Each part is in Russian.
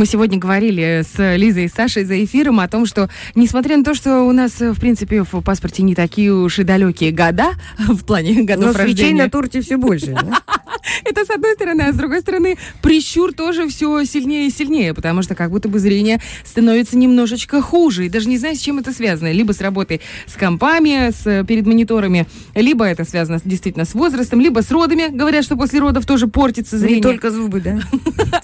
Мы сегодня говорили с Лизой и Сашей за эфиром о том, что, несмотря на то, что у нас, в принципе, в паспорте не такие уж и далекие года, в плане годов Но рождения. свечей на торте все больше. да? Это с одной стороны, а с другой стороны, прищур тоже все сильнее и сильнее, потому что как будто бы зрение становится немножечко хуже. И даже не знаю, с чем это связано. Либо с работой с компами, с, перед мониторами, либо это связано действительно с возрастом, либо с родами. Говорят, что после родов тоже портится зрение. Не только зубы, да?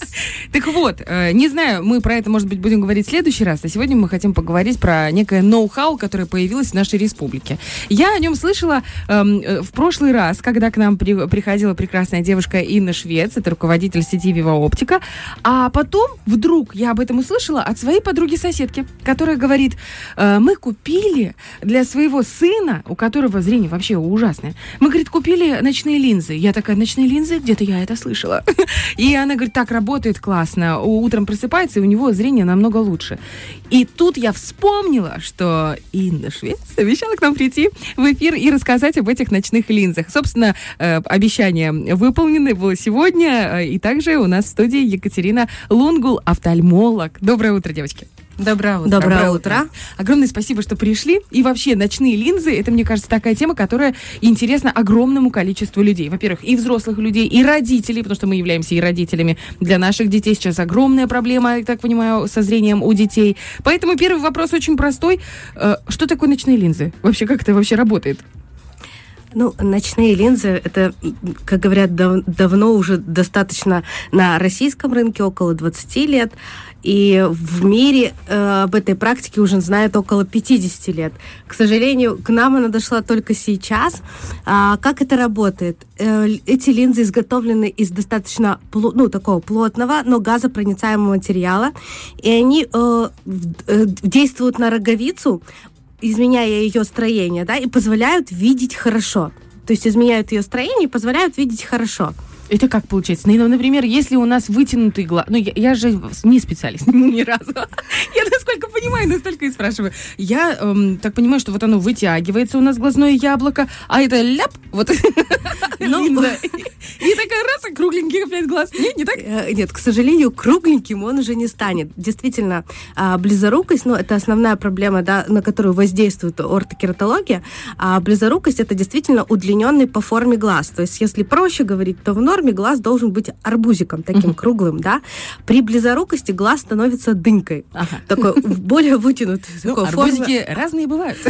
Так вот, э, не знаю, мы про это, может быть, будем говорить в следующий раз, а сегодня мы хотим поговорить про некое ноу-хау, которое появилось в нашей республике. Я о нем слышала эм, э, в прошлый раз, когда к нам при- приходила прекрасная девушка Инна Швец, это руководитель сети Viva Оптика, а потом вдруг я об этом услышала от своей подруги-соседки, которая говорит, «Э, мы купили для своего сына, у которого зрение вообще ужасное, мы, говорит, купили ночные линзы. Я такая, ночные линзы? Где-то я это слышала. И она говорит, так работает классно. Утром просыпается, и у него зрение намного лучше. И тут я вспомнила, что Инна Швец обещала к нам прийти в эфир и рассказать об этих ночных линзах. Собственно, э, обещание выполнено было сегодня. э, И также у нас в студии Екатерина Лунгул, офтальмолог. Доброе утро, девочки. Доброе утро. Доброе утро. Огромное спасибо, что пришли. И вообще, ночные линзы, это, мне кажется, такая тема, которая интересна огромному количеству людей. Во-первых, и взрослых людей, и родителей, потому что мы являемся и родителями для наших детей. Сейчас огромная проблема, я так понимаю, со зрением у детей. Поэтому первый вопрос очень простой. Э, Что такое ночные линзы? Вообще, как это вообще работает? Ну, ночные линзы, это, как говорят, дав- давно уже достаточно на российском рынке, около 20 лет. И в мире э, об этой практике уже знают около 50 лет. К сожалению, к нам она дошла только сейчас. А, как это работает? Э, эти линзы изготовлены из достаточно ну, такого плотного, но газопроницаемого материала. И они э, э, действуют на роговицу, изменяя ее строение, да, и позволяют видеть хорошо. То есть изменяют ее строение и позволяют видеть хорошо. Это как получается? Ну, например, если у нас вытянутый глаз... Ну, я, я же не специалист ни разу. Я насколько понимаю, настолько и спрашиваю. Я эм, так понимаю, что вот оно вытягивается у нас глазное яблоко, а это ляп, вот Ну, линза. И такая раз, и кругленький опять глаз. Нет, не так? Э, Нет, к сожалению, кругленьким он уже не станет. Действительно, а, близорукость, ну, это основная проблема, да, на которую воздействует ортокератология. А близорукость это действительно удлиненный по форме глаз. То есть, если проще говорить, то в норме глаз должен быть арбузиком, таким круглым, да. При близорукости глаз становится дынькой. Ага. Такой более вытянутой Ну, арбузики разные бывают.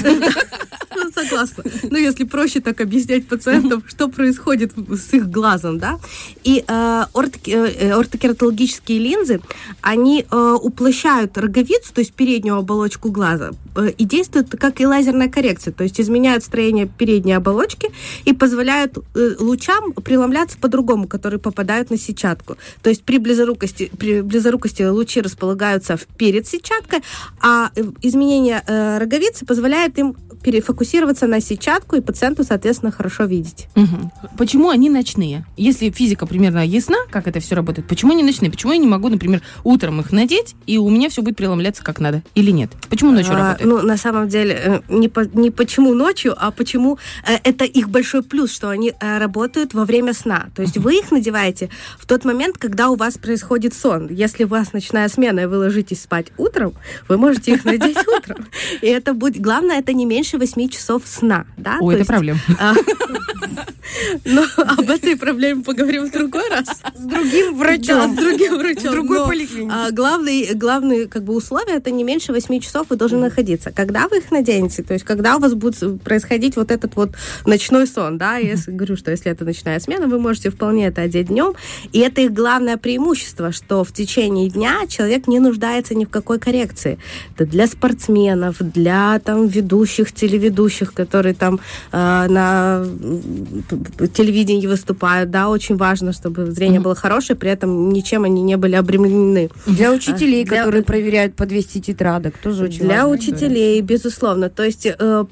Ну, согласна. Ну, если проще так объяснять пациентам, что происходит с их глазом, да. И э, ортокератологические линзы, они э, уплощают роговицу, то есть переднюю оболочку глаза, э, и действуют как и лазерная коррекция, то есть изменяют строение передней оболочки и позволяют э, лучам преломляться по-другому, которые попадают на сетчатку. То есть при близорукости, при близорукости лучи располагаются перед сетчаткой, а э, изменение э, роговицы позволяет им перефокусироваться на сетчатку и пациенту, соответственно, хорошо видеть. Мгм. Почему они ночные? Если физика примерно ясна, как это все работает, почему они ночные? Почему я не могу, например, утром их надеть, и у меня все будет преломляться как надо? Или нет? Почему ночью А, работает? Ну, на самом деле, э, не, по- не почему ночью, а почему э, это их большой плюс, что они э, работают во время сна. То есть вы их надеваете в тот момент, когда у вас происходит сон. Если у вас ночная смена, и вы ложитесь спать утром, вы можете их надеть утром. И это будет... Главное, это не меньше 8 часов сна. Да? Ой, То это есть, проблема. а, Но об этой проблеме поговорим в другой раз. С другим Да, врачом. с другим врачом. В другой но, поликлинике. а, главный, главный как бы условие это не меньше 8 часов вы должны находиться. Когда вы их наденете, то есть когда у вас будет происходить вот этот вот ночной сон, да, я говорю, что если это ночная смена, вы можете вполне это одеть днем, и это их главное преимущество, что в течение дня человек не нуждается ни в какой коррекции. Это для спортсменов, для там ведущих, телеведущих, которые там э, на телевидении выступают, да, очень важно, чтобы зрение было хорошее, при этом ничем они не были обременены. Для учителей, Для- которые проверяют по 200 тетрадок, тоже очень Для важная учителей, безусловно. То есть э,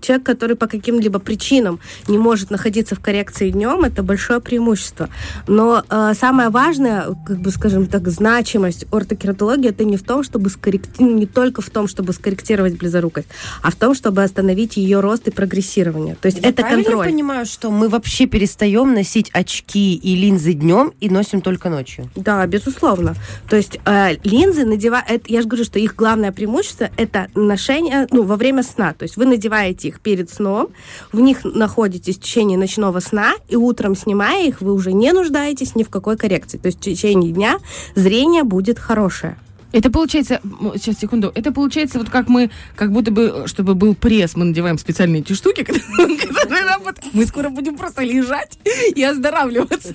человек, который по каким-либо причинам не может находиться в коррекции днем, это большое преимущество. Но э, самое важное, как бы, скажем так, значимость ортокератологии, это не в том, чтобы скорректировать, не только в том, чтобы скорректировать близорукость, а в том, чтобы остановить ее рост и прогрессирование. То есть Я это правильно контроль. понимаю, что мы вообще перестаем носить очки и линзы днем и носим только ночью? Да, безусловно. То есть э, линзы надевают, я же говорю, что их главное преимущество это ношение, ну, во время сна. То есть вы надеваете их перед сном, в них находитесь в течение ночного сна, и утром снимая их, вы уже не нуждаетесь ни в какой коррекции. То есть в течение дня зрение будет хорошее. Это получается, сейчас, секунду, это получается вот как мы, как будто бы, чтобы был пресс, мы надеваем специальные эти штуки, которые работают. Мы скоро будем просто лежать и оздоравливаться.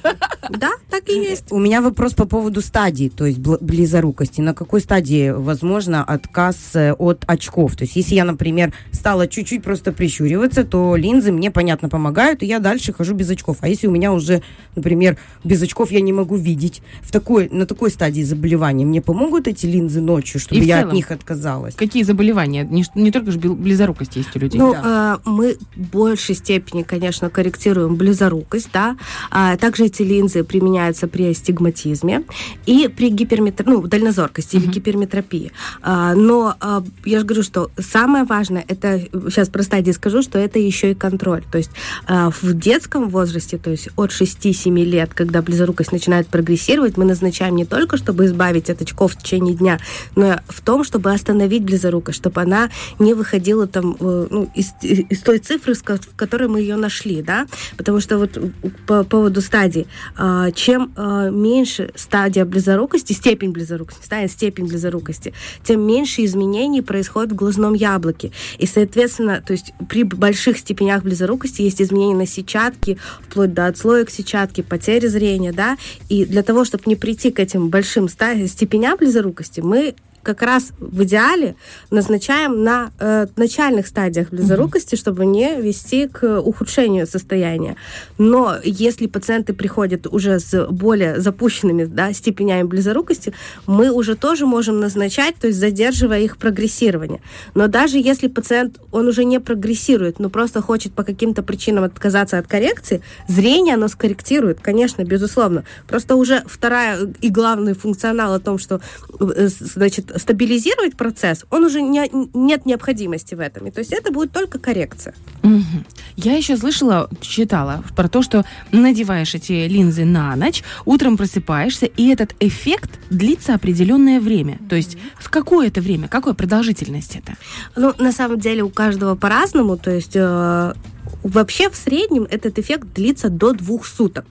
Да, так и есть. У меня вопрос по поводу стадии, то есть бл- близорукости. На какой стадии возможно отказ э, от очков? То есть если я, например, стала чуть-чуть просто прищуриваться, то линзы мне, понятно, помогают, и я дальше хожу без очков. А если у меня уже, например, без очков я не могу видеть, в такой, на такой стадии заболевания мне помогут эти линзы ночью, чтобы И я от целом? них отказалась? Какие заболевания? Не, не только же близорукость есть у людей. Ну, э, мы в большей степени, конечно, корректируем близорукость, да. А также эти линзы применяются при астигматизме и при гиперметр... ну, дальнозоркости или гиперметропии. А, но а, я же говорю, что самое важное, это, сейчас про стадии скажу, что это еще и контроль. То есть а, в детском возрасте, то есть от 6-7 лет, когда близорукость начинает прогрессировать, мы назначаем не только, чтобы избавить от очков в течение дня, но в том, чтобы остановить близорукость, чтобы она не выходила там э, ну, из, из той цифры, в которой мы ее нашли, да, потому что вот по поводу стадий, а, чем а, меньше стадия близорукости, степень близорукости, стадия, степень близорукости, тем меньше изменений происходит в глазном яблоке. И, соответственно, то есть при больших степенях близорукости есть изменения на сетчатке, вплоть до отслоек сетчатки, потери зрения, да, и для того, чтобы не прийти к этим большим степеням близорукости, мы как раз в идеале назначаем на э, начальных стадиях близорукости, чтобы не вести к ухудшению состояния. Но если пациенты приходят уже с более запущенными да, степенями близорукости, мы уже тоже можем назначать, то есть задерживая их прогрессирование. Но даже если пациент, он уже не прогрессирует, но просто хочет по каким-то причинам отказаться от коррекции, зрение оно скорректирует, конечно, безусловно. Просто уже вторая и главный функционал о том, что э, значит, стабилизировать процесс, он уже не, нет необходимости в этом. И то есть это будет только коррекция. Мгм. Я еще слышала, читала про то, что надеваешь эти линзы на ночь, утром просыпаешься, и этот эффект длится определенное время. То есть в какое это время, какая продолжительность это? Ну, на самом деле у каждого по-разному, то есть э, вообще в среднем этот эффект длится до двух суток.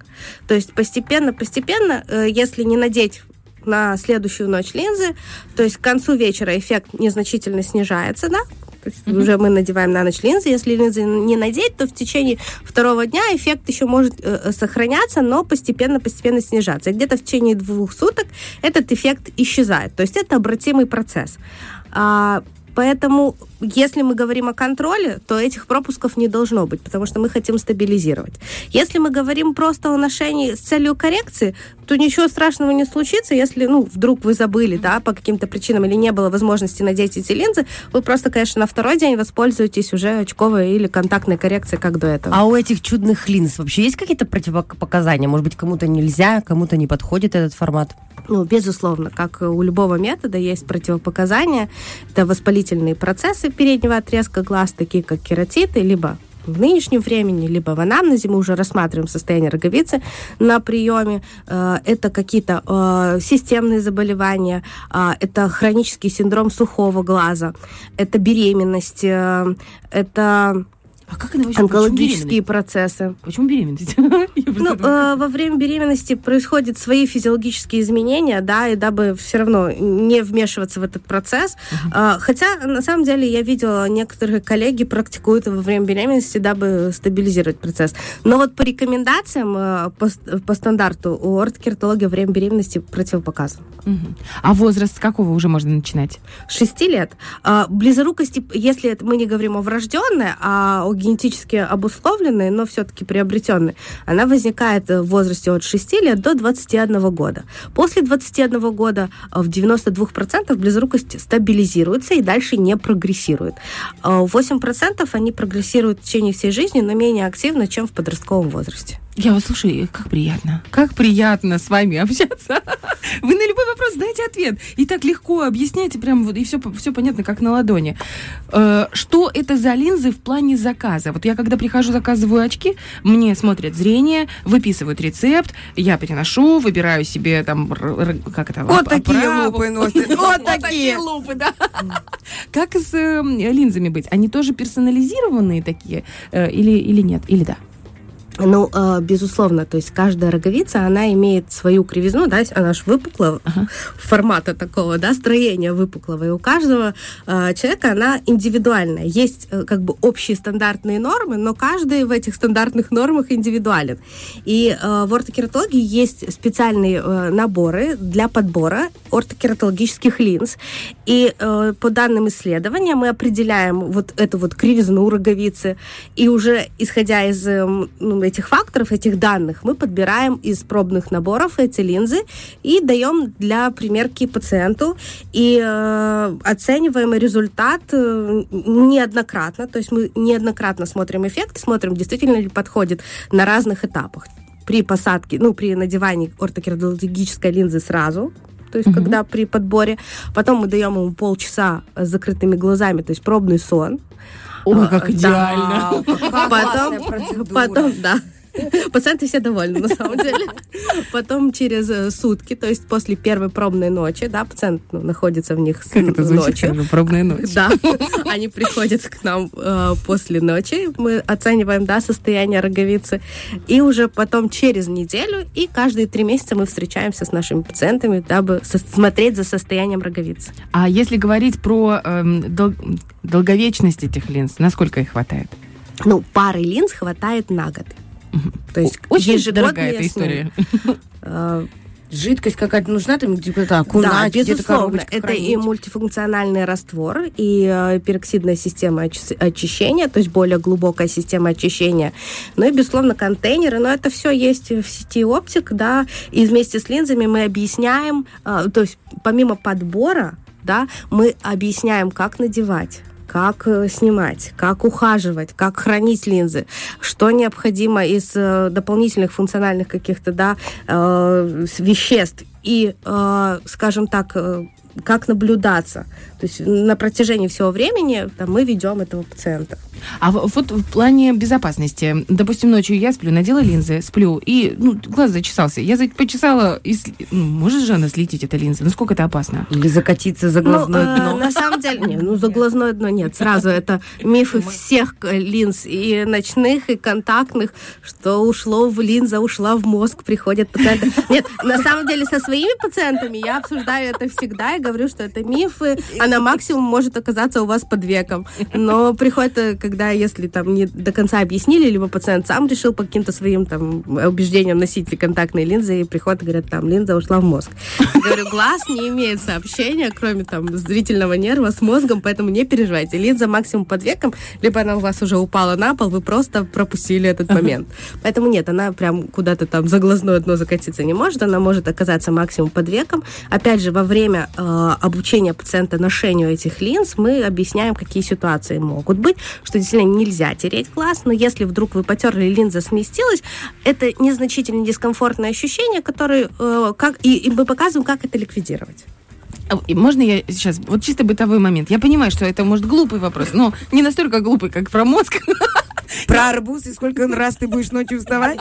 То есть постепенно-постепенно, э, если не надеть на следующую ночь линзы, то есть к концу вечера эффект незначительно снижается, да, то есть уже мы надеваем на ночь линзы. Если линзы не надеть, то в течение второго дня эффект еще может э, э, сохраняться, но постепенно-постепенно снижаться. И где-то в течение двух суток этот эффект исчезает. То есть это обратимый процесс. А, Поэтому, если мы говорим о контроле, то этих пропусков не должно быть, потому что мы хотим стабилизировать. Если мы говорим просто о ношении с целью коррекции, то ничего страшного не случится, если, ну, вдруг вы забыли, да, по каким-то причинам или не было возможности надеть эти линзы, вы просто, конечно, на второй день воспользуетесь уже очковой или контактной коррекцией, как до этого. А у этих чудных линз вообще есть какие-то противопоказания? Может быть, кому-то нельзя, кому-то не подходит этот формат? Ну, безусловно, как у любого метода есть противопоказания. Это воспалительные процессы переднего отрезка глаз, такие как кератиты, либо в нынешнем времени, либо в анамнезе. Мы уже рассматриваем состояние роговицы на приеме. Э, Это какие-то э, системные заболевания, э, это хронический синдром сухого глаза, это беременность, это А как это вообще? онкологические процессы. Почему беременность? Почему Ну, э, во время беременности происходят свои физиологические изменения, да, и дабы все равно не вмешиваться в этот процесс. Э, хотя, на самом деле, я видела, некоторые коллеги практикуют во время беременности, дабы стабилизировать процесс. Но вот по рекомендациям, э, по, ст- по стандарту, у ортокератологии во время беременности противопоказан. А возраст с какого уже можно начинать? 6 лет. А, близорукости, если мы не говорим о врожденной, а о генетически обусловленной, но все-таки приобретенной, она возникает в возрасте от 6 лет до 21 года. После 21 года в 92% близорукость стабилизируется и дальше не прогрессирует. 8% они прогрессируют в течение всей жизни, но менее активно, чем в подростковом возрасте. Я вас слушаю, как приятно. Как приятно с вами общаться. Вы на любой вопрос знаете ответ. И так легко объясняете, прям вот, и все, все понятно, как на ладони. Э, что это за линзы в плане заказа? Вот я когда прихожу, заказываю очки, мне смотрят зрение, выписывают рецепт, я переношу, выбираю себе там, как это, Вот такие лупы носят. Вот такие лупы, да. Как с э, линзами быть? Они тоже персонализированные такие э, или нет? Или да? Ну, э, безусловно, то есть каждая роговица, она имеет свою кривизну, да, она же выпукла, ага. формата такого, да, строения выпуклого, и у каждого э, человека она индивидуальная. Есть э, как бы общие стандартные нормы, но каждый в этих стандартных нормах индивидуален. И э, в ортокератологии есть специальные э, наборы для подбора ортокератологических линз, и по данным исследования мы определяем вот эту вот кривизну роговицы, и уже исходя из э, ну, этих факторов, этих данных, мы подбираем из пробных наборов эти линзы и даем для примерки пациенту и э, оцениваем результат э, неоднократно, то есть мы неоднократно смотрим эффект, смотрим, действительно ли подходит на разных этапах при посадке, ну, при надевании ортокератологической линзы сразу, то есть угу. когда при подборе. Потом мы даем ему полчаса с закрытыми глазами, то есть пробный сон. Ой, как идеально. Да, потом, потом, да. Пациенты все довольны, на самом деле. Потом через э, сутки, то есть после первой пробной ночи, да, пациент ну, находится в них как это звучит, ночью. Пробная ночь. Да, они приходят к нам э, после ночи, мы оцениваем, да, состояние роговицы, и уже потом через неделю и каждые три месяца мы встречаемся с нашими пациентами, дабы смотреть за состоянием роговицы. А если говорить про э, дол- долговечность этих линз, насколько их хватает? Ну, пары линз хватает на год. То есть очень дорогая эта история. А, жидкость какая-то нужна, там где-то окунать, да, безусловно. Это хранить. и мультифункциональный раствор, и э, пероксидная система очищения, то есть более глубокая система очищения. Ну и, безусловно, контейнеры. Но это все есть в сети оптик, да. И вместе с линзами мы объясняем, э, то есть помимо подбора, да, мы объясняем, как надевать как э, снимать, как ухаживать, как хранить линзы, что необходимо из э, дополнительных функциональных каких-то да, э, веществ. И, скажем так, как наблюдаться. То есть на протяжении всего времени там, мы ведем этого пациента. А вот в плане безопасности, допустим, ночью я сплю, надела линзы, сплю, и ну, глаз зачесался. Я почесала, и, ну, может же она слететь, эта линза? Насколько это опасно? Или закатиться за глазное ну, дно? Э, на самом деле, нет, ну за глазное дно нет. Сразу это мифы всех линз, и ночных, и контактных, что ушло в линза, ушла в мозг, приходят пациенты. Нет, на самом деле со своими пациентами я обсуждаю это всегда и говорю, что это мифы, она максимум может оказаться у вас под веком. Но приходит, э, когда если там не до конца объяснили, либо пациент сам решил по каким-то своим там убеждениям носить контактные линзы, и приходят, говорят, там, линза ушла в мозг. Я говорю, глаз не имеет сообщения, кроме там зрительного нерва с мозгом, поэтому не переживайте. Линза максимум под веком, либо она у вас уже упала на пол, вы просто пропустили этот момент. Поэтому нет, она прям куда-то там за глазное дно закатиться не может, она может оказаться максимум под веком. Опять же, во время э, обучения пациента ношению этих линз мы объясняем, какие ситуации могут быть, что действительно нельзя тереть глаз, но если вдруг вы потерли, линза сместилась, это незначительное дискомфортное ощущение, которое, э, как, и, и мы показываем, как это ликвидировать. А, можно я сейчас, вот чисто бытовой момент. Я понимаю, что это, может, глупый вопрос, но не настолько глупый, как про мозг. Про арбуз и сколько раз ты будешь ночью вставать?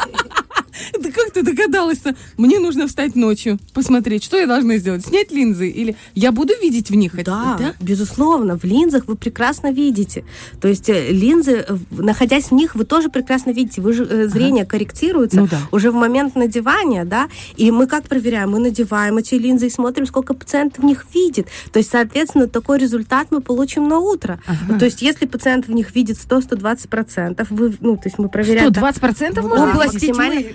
Да как ты догадалась-то? Мне нужно встать ночью, посмотреть, что я должна сделать? Снять линзы? Или я буду видеть в них? Да, да? безусловно. В линзах вы прекрасно видите. То есть э, линзы, э, находясь в них, вы тоже прекрасно видите. Вы же, э, зрение ага. корректируется ну, да. уже в момент надевания, да? И мы как проверяем? Мы надеваем эти линзы и смотрим, сколько пациент в них видит. То есть, соответственно, такой результат мы получим на утро. Ага. То есть, если пациент в них видит 100-120%, вы, ну, то есть мы проверяем... 120% да, можно? Области тьмы.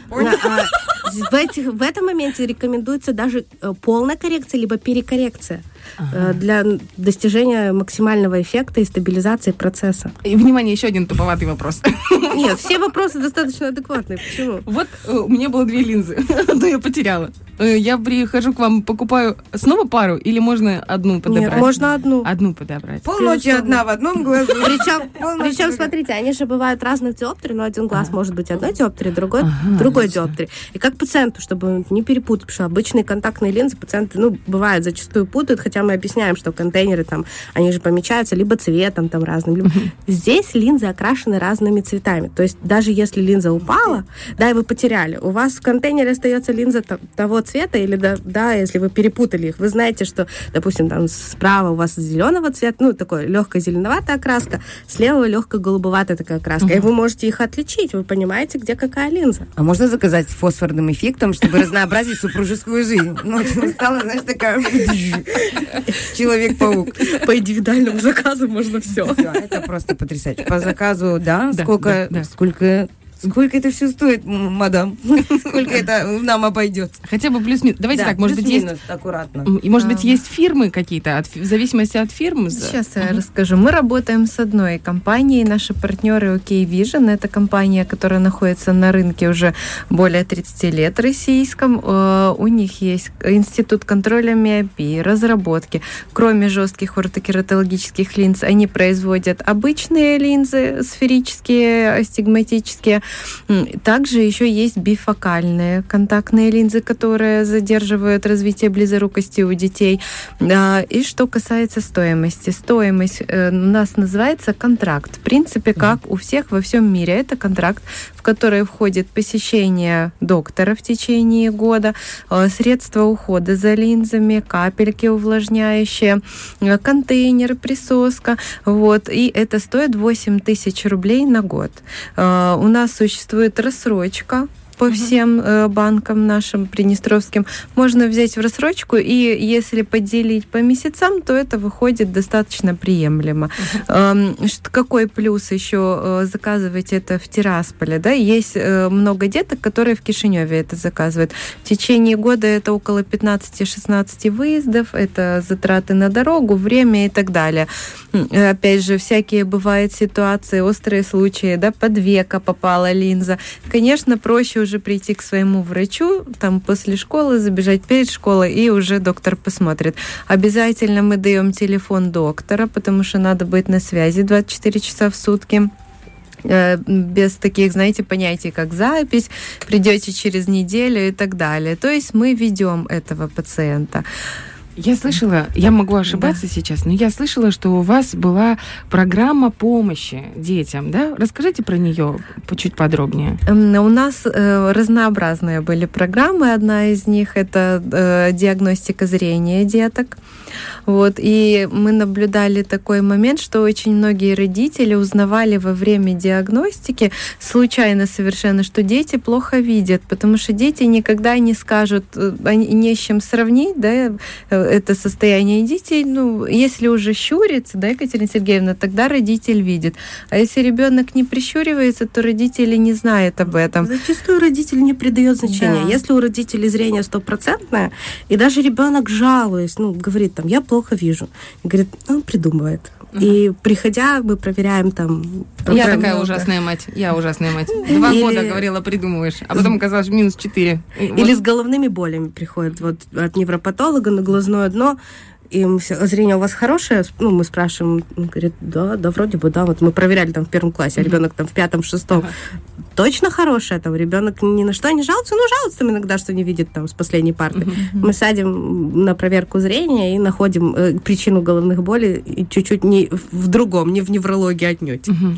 В, этих, в этом моменте рекомендуется даже э, полная коррекция, либо перекоррекция. Ага. для достижения максимального эффекта и стабилизации процесса. И, внимание, еще один туповатый вопрос. Нет, все вопросы достаточно адекватные. Почему? Вот э, у меня было две линзы, но я потеряла. Э, я прихожу к вам, покупаю снова пару или можно одну подобрать? Нет, можно одну. Одну подобрать. Полночи одна в одном глазу. Причем, причем смотрите, они же бывают разных диоптрий, но один глаз может быть одной диоптрии, другой ага, другой диоптрии. И как пациенту, чтобы не перепутать, потому что обычные контактные линзы пациенты, ну, бывает, зачастую путают, хотя мы объясняем, что контейнеры там, они же помечаются либо цветом там разным. Либо... Здесь линзы окрашены разными цветами. То есть даже если линза упала, да, и вы потеряли, у вас в контейнере остается линза того цвета, или да, да, если вы перепутали их, вы знаете, что, допустим, там справа у вас зеленого цвета, ну, такой легкая зеленоватая окраска, слева легкая голубоватая такая окраска, uh-huh. и вы можете их отличить, вы понимаете, где какая линза. А можно заказать с фосфорным эффектом, чтобы разнообразить супружескую жизнь? Ночью стала, знаешь, такая... Человек-паук. По индивидуальному заказу можно все. Это просто потрясающе. По заказу, да? Сколько, сколько Сколько это все стоит, мадам? Сколько это нам обойдется? Хотя бы плюс-минус. Давайте да, так, может быть, есть... аккуратно. И, может быть, есть фирмы какие-то, от, в зависимости от фирмы? Сейчас я расскажу. Мы работаем с одной компанией. Наши партнеры OK Vision. Это компания, которая находится на рынке уже более 30 лет российском. Э, у них есть институт контроля миопии, разработки. Кроме жестких ортокератологических линз, они производят обычные линзы, сферические, астигматические, также еще есть бифокальные контактные линзы, которые задерживают развитие близорукости у детей. И что касается стоимости. Стоимость э, у нас называется контракт. В принципе, как у всех во всем мире. Это контракт, в который входит посещение доктора в течение года, э, средства ухода за линзами, капельки увлажняющие, э, контейнер, присоска. Вот. И это стоит 8 тысяч рублей на год. У нас существует рассрочка по всем э, банкам нашим приднестровским. Можно взять в рассрочку, и если поделить по месяцам, то это выходит достаточно приемлемо. Uh-huh. Э, какой плюс еще э, заказывать это в Тирасполе? Да? Есть э, много деток, которые в Кишиневе это заказывают. В течение года это около 15-16 выездов, это затраты на дорогу, время и так далее. Опять же, всякие бывают ситуации, острые случаи, да, под века попала линза. Конечно, проще уже прийти к своему врачу, там после школы забежать перед школой, и уже доктор посмотрит. Обязательно мы даем телефон доктора, потому что надо быть на связи 24 часа в сутки э, без таких, знаете, понятий, как запись, придете через неделю и так далее. То есть мы ведем этого пациента. Я слышала, я могу ошибаться да. сейчас, но я слышала, что у вас была программа помощи детям, да? Расскажите про нее чуть подробнее. У нас э, разнообразные были программы. Одна из них это э, диагностика зрения деток. Вот, и мы наблюдали такой момент, что очень многие родители узнавали во время диагностики, случайно совершенно, что дети плохо видят, потому что дети никогда не скажут, э, они не с чем сравнить, да, э, это состояние детей. Ну, если уже щурится, да, Екатерина Сергеевна, тогда родитель видит. А если ребенок не прищуривается, то родители не знают об этом. Зачастую родитель не придает значения. Да. Если у родителей зрение стопроцентное, и даже ребенок жалуясь, ну, говорит там, я плохо вижу. И говорит, ну, он придумывает. И приходя, мы проверяем там... Я такая ужасная мать. Я ужасная мать. Два Или... года говорила, придумываешь, а потом оказалось минус четыре. Или вот. с головными болями приходят вот от невропатолога на глазное дно и мы все, зрение у вас хорошее? Ну, мы спрашиваем, он говорит, да, да, вроде бы, да. Вот мы проверяли там в первом классе, а ребенок там в пятом, шестом. Ага. Точно хорошее, там ребенок ни на что не жалуется, ну, жалуется там иногда, что не видит там с последней парты. Uh-huh. Мы садим на проверку зрения и находим э, причину головных болей и чуть-чуть не в другом, не в неврологии отнюдь. Uh-huh.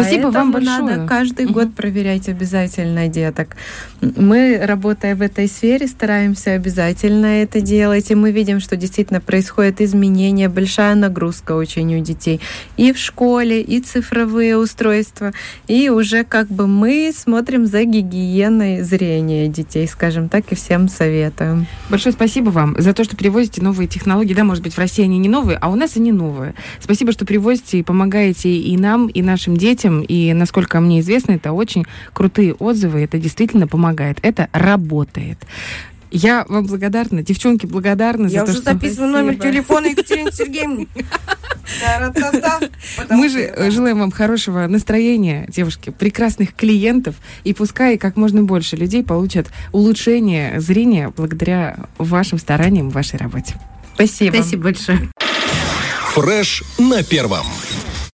Спасибо вам большое. Надо каждый угу. год проверять обязательно деток. Мы, работая в этой сфере, стараемся обязательно это делать, и мы видим, что действительно происходит изменение, большая нагрузка очень у детей и в школе, и цифровые устройства, и уже как бы мы смотрим за гигиеной зрения детей, скажем так, и всем советуем. Большое спасибо вам за то, что привозите новые технологии. Да, может быть, в России они не новые, а у нас они новые. Спасибо, что привозите и помогаете и нам, и нашим детям. И, насколько мне известно, это очень крутые отзывы, это действительно помогает. Это работает. Я вам благодарна. Девчонки благодарны Я за то, уже что... записываю номер телефона Екатерины Сергеевны. Мы же желаем вам хорошего настроения, девушки, прекрасных клиентов, и пускай как можно больше людей получат улучшение зрения благодаря вашим стараниям в вашей работе. Спасибо. Спасибо большое. Фреш на первом.